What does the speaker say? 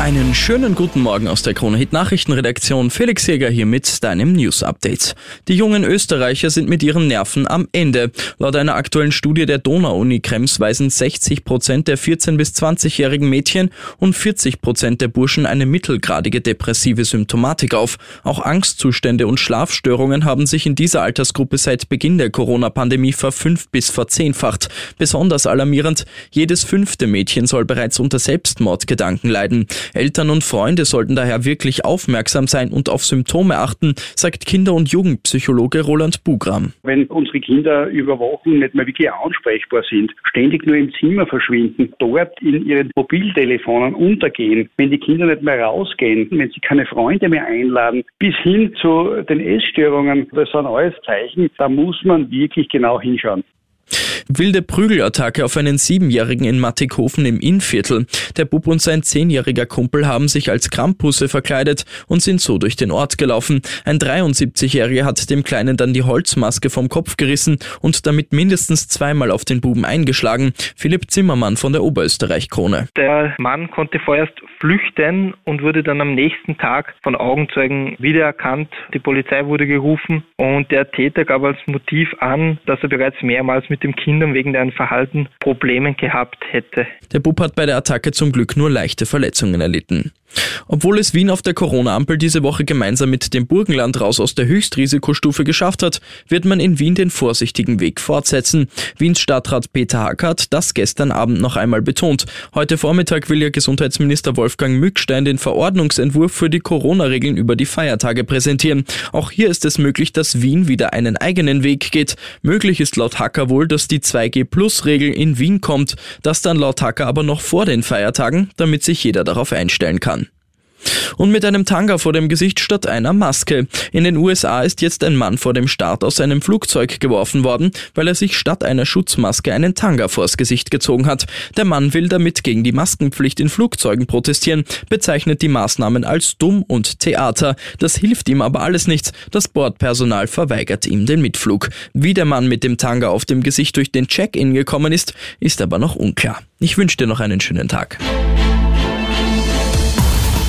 Einen schönen guten Morgen aus der Krone Hit Nachrichtenredaktion. Felix Jäger hier mit deinem News Update. Die jungen Österreicher sind mit ihren Nerven am Ende. Laut einer aktuellen Studie der Donau-Uni Krems weisen 60 Prozent der 14- bis 20-jährigen Mädchen und 40 Prozent der Burschen eine mittelgradige depressive Symptomatik auf. Auch Angstzustände und Schlafstörungen haben sich in dieser Altersgruppe seit Beginn der Corona-Pandemie verfünf bis verzehnfacht. Besonders alarmierend, jedes fünfte Mädchen soll bereits unter Selbstmordgedanken leiden. Eltern und Freunde sollten daher wirklich aufmerksam sein und auf Symptome achten, sagt Kinder- und Jugendpsychologe Roland Bugram. Wenn unsere Kinder über Wochen nicht mehr wirklich ansprechbar sind, ständig nur im Zimmer verschwinden, dort in ihren Mobiltelefonen untergehen, wenn die Kinder nicht mehr rausgehen, wenn sie keine Freunde mehr einladen, bis hin zu den Essstörungen, das sind alles Zeichen, da muss man wirklich genau hinschauen. Wilde Prügelattacke auf einen Siebenjährigen in Mattighofen im Innviertel. Der Bub und sein zehnjähriger Kumpel haben sich als Krampusse verkleidet und sind so durch den Ort gelaufen. Ein 73-Jähriger hat dem Kleinen dann die Holzmaske vom Kopf gerissen und damit mindestens zweimal auf den Buben eingeschlagen. Philipp Zimmermann von der Oberösterreich-Krone. Der Mann konnte vorerst flüchten und wurde dann am nächsten Tag von Augenzeugen wiedererkannt. Die Polizei wurde gerufen und der Täter gab als Motiv an, dass er bereits mehrmals mit dem Kind Kindern wegen deren Verhalten Problemen gehabt hätte. Der Bub hat bei der Attacke zum Glück nur leichte Verletzungen erlitten. Obwohl es Wien auf der Corona-Ampel diese Woche gemeinsam mit dem Burgenland raus aus der Höchstrisikostufe geschafft hat, wird man in Wien den vorsichtigen Weg fortsetzen. Wiens Stadtrat Peter Hack hat das gestern Abend noch einmal betont. Heute Vormittag will ja Gesundheitsminister Wolfgang Mückstein den Verordnungsentwurf für die Corona-Regeln über die Feiertage präsentieren. Auch hier ist es möglich, dass Wien wieder einen eigenen Weg geht. Möglich ist laut Hacker wohl, dass die 2G-Plus-Regel in Wien kommt. Das dann laut Hacker aber noch vor den Feiertagen, damit sich jeder darauf einstellen kann und mit einem Tanga vor dem Gesicht statt einer Maske. In den USA ist jetzt ein Mann vor dem Start aus einem Flugzeug geworfen worden, weil er sich statt einer Schutzmaske einen Tanga vors Gesicht gezogen hat. Der Mann will damit gegen die Maskenpflicht in Flugzeugen protestieren, bezeichnet die Maßnahmen als dumm und Theater. Das hilft ihm aber alles nichts. Das Bordpersonal verweigert ihm den Mitflug. Wie der Mann mit dem Tanga auf dem Gesicht durch den Check-in gekommen ist, ist aber noch unklar. Ich wünsche dir noch einen schönen Tag.